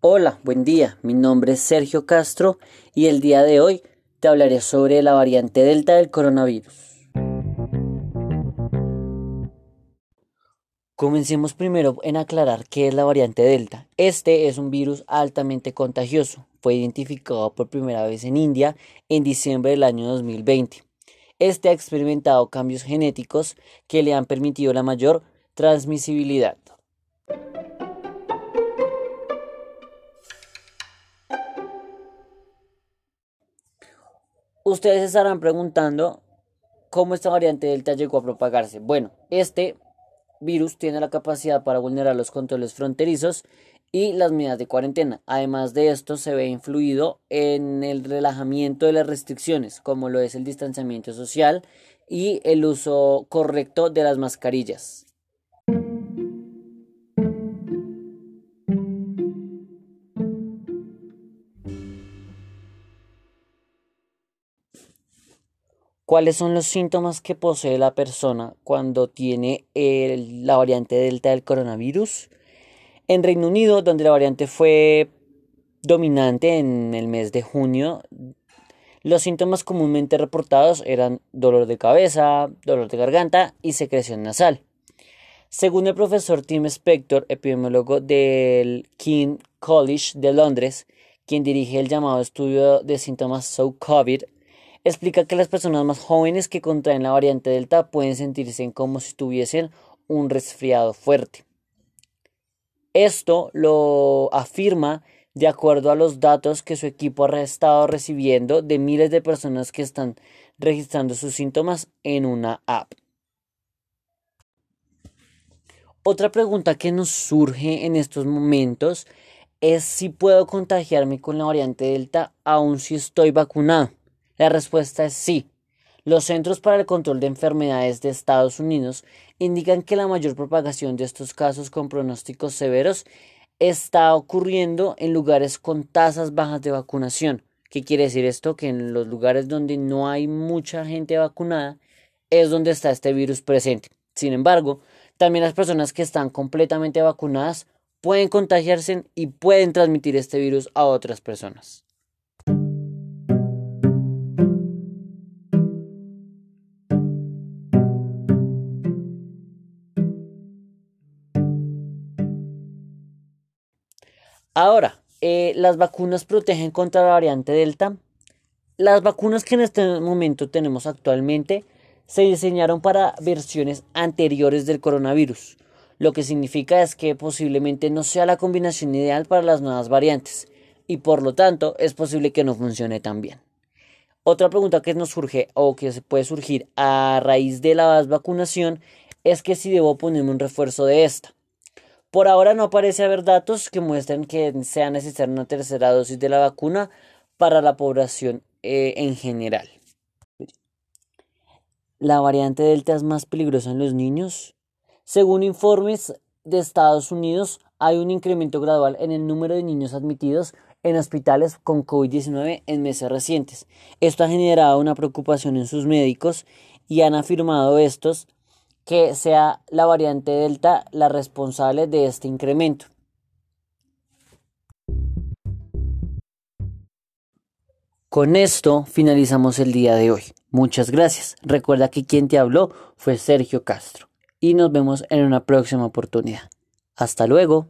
Hola, buen día. Mi nombre es Sergio Castro y el día de hoy te hablaré sobre la variante Delta del coronavirus. Comencemos primero en aclarar qué es la variante Delta. Este es un virus altamente contagioso. Fue identificado por primera vez en India en diciembre del año 2020. Este ha experimentado cambios genéticos que le han permitido la mayor transmisibilidad. Ustedes estarán preguntando cómo esta variante Delta llegó a propagarse. Bueno, este virus tiene la capacidad para vulnerar los controles fronterizos y las medidas de cuarentena. Además de esto, se ve influido en el relajamiento de las restricciones, como lo es el distanciamiento social y el uso correcto de las mascarillas. ¿Cuáles son los síntomas que posee la persona cuando tiene la variante Delta del coronavirus? En Reino Unido, donde la variante fue dominante en el mes de junio, los síntomas comúnmente reportados eran dolor de cabeza, dolor de garganta y secreción nasal. Según el profesor Tim Spector, epidemiólogo del King College de Londres, quien dirige el llamado estudio de síntomas So COVID, explica que las personas más jóvenes que contraen la variante Delta pueden sentirse como si tuviesen un resfriado fuerte. Esto lo afirma de acuerdo a los datos que su equipo ha estado recibiendo de miles de personas que están registrando sus síntomas en una app. Otra pregunta que nos surge en estos momentos es si puedo contagiarme con la variante Delta aun si estoy vacunado. La respuesta es sí. Los Centros para el Control de Enfermedades de Estados Unidos indican que la mayor propagación de estos casos con pronósticos severos está ocurriendo en lugares con tasas bajas de vacunación. ¿Qué quiere decir esto? Que en los lugares donde no hay mucha gente vacunada es donde está este virus presente. Sin embargo, también las personas que están completamente vacunadas pueden contagiarse y pueden transmitir este virus a otras personas. Ahora, eh, ¿las vacunas protegen contra la variante Delta? Las vacunas que en este momento tenemos actualmente se diseñaron para versiones anteriores del coronavirus, lo que significa es que posiblemente no sea la combinación ideal para las nuevas variantes y por lo tanto es posible que no funcione tan bien. Otra pregunta que nos surge o que se puede surgir a raíz de la vacunación es que si debo ponerme un refuerzo de esta. Por ahora no parece haber datos que muestren que sea necesaria una tercera dosis de la vacuna para la población eh, en general. ¿La variante Delta es más peligrosa en los niños? Según informes de Estados Unidos, hay un incremento gradual en el número de niños admitidos en hospitales con COVID-19 en meses recientes. Esto ha generado una preocupación en sus médicos y han afirmado estos que sea la variante Delta la responsable de este incremento. Con esto finalizamos el día de hoy. Muchas gracias. Recuerda que quien te habló fue Sergio Castro y nos vemos en una próxima oportunidad. Hasta luego.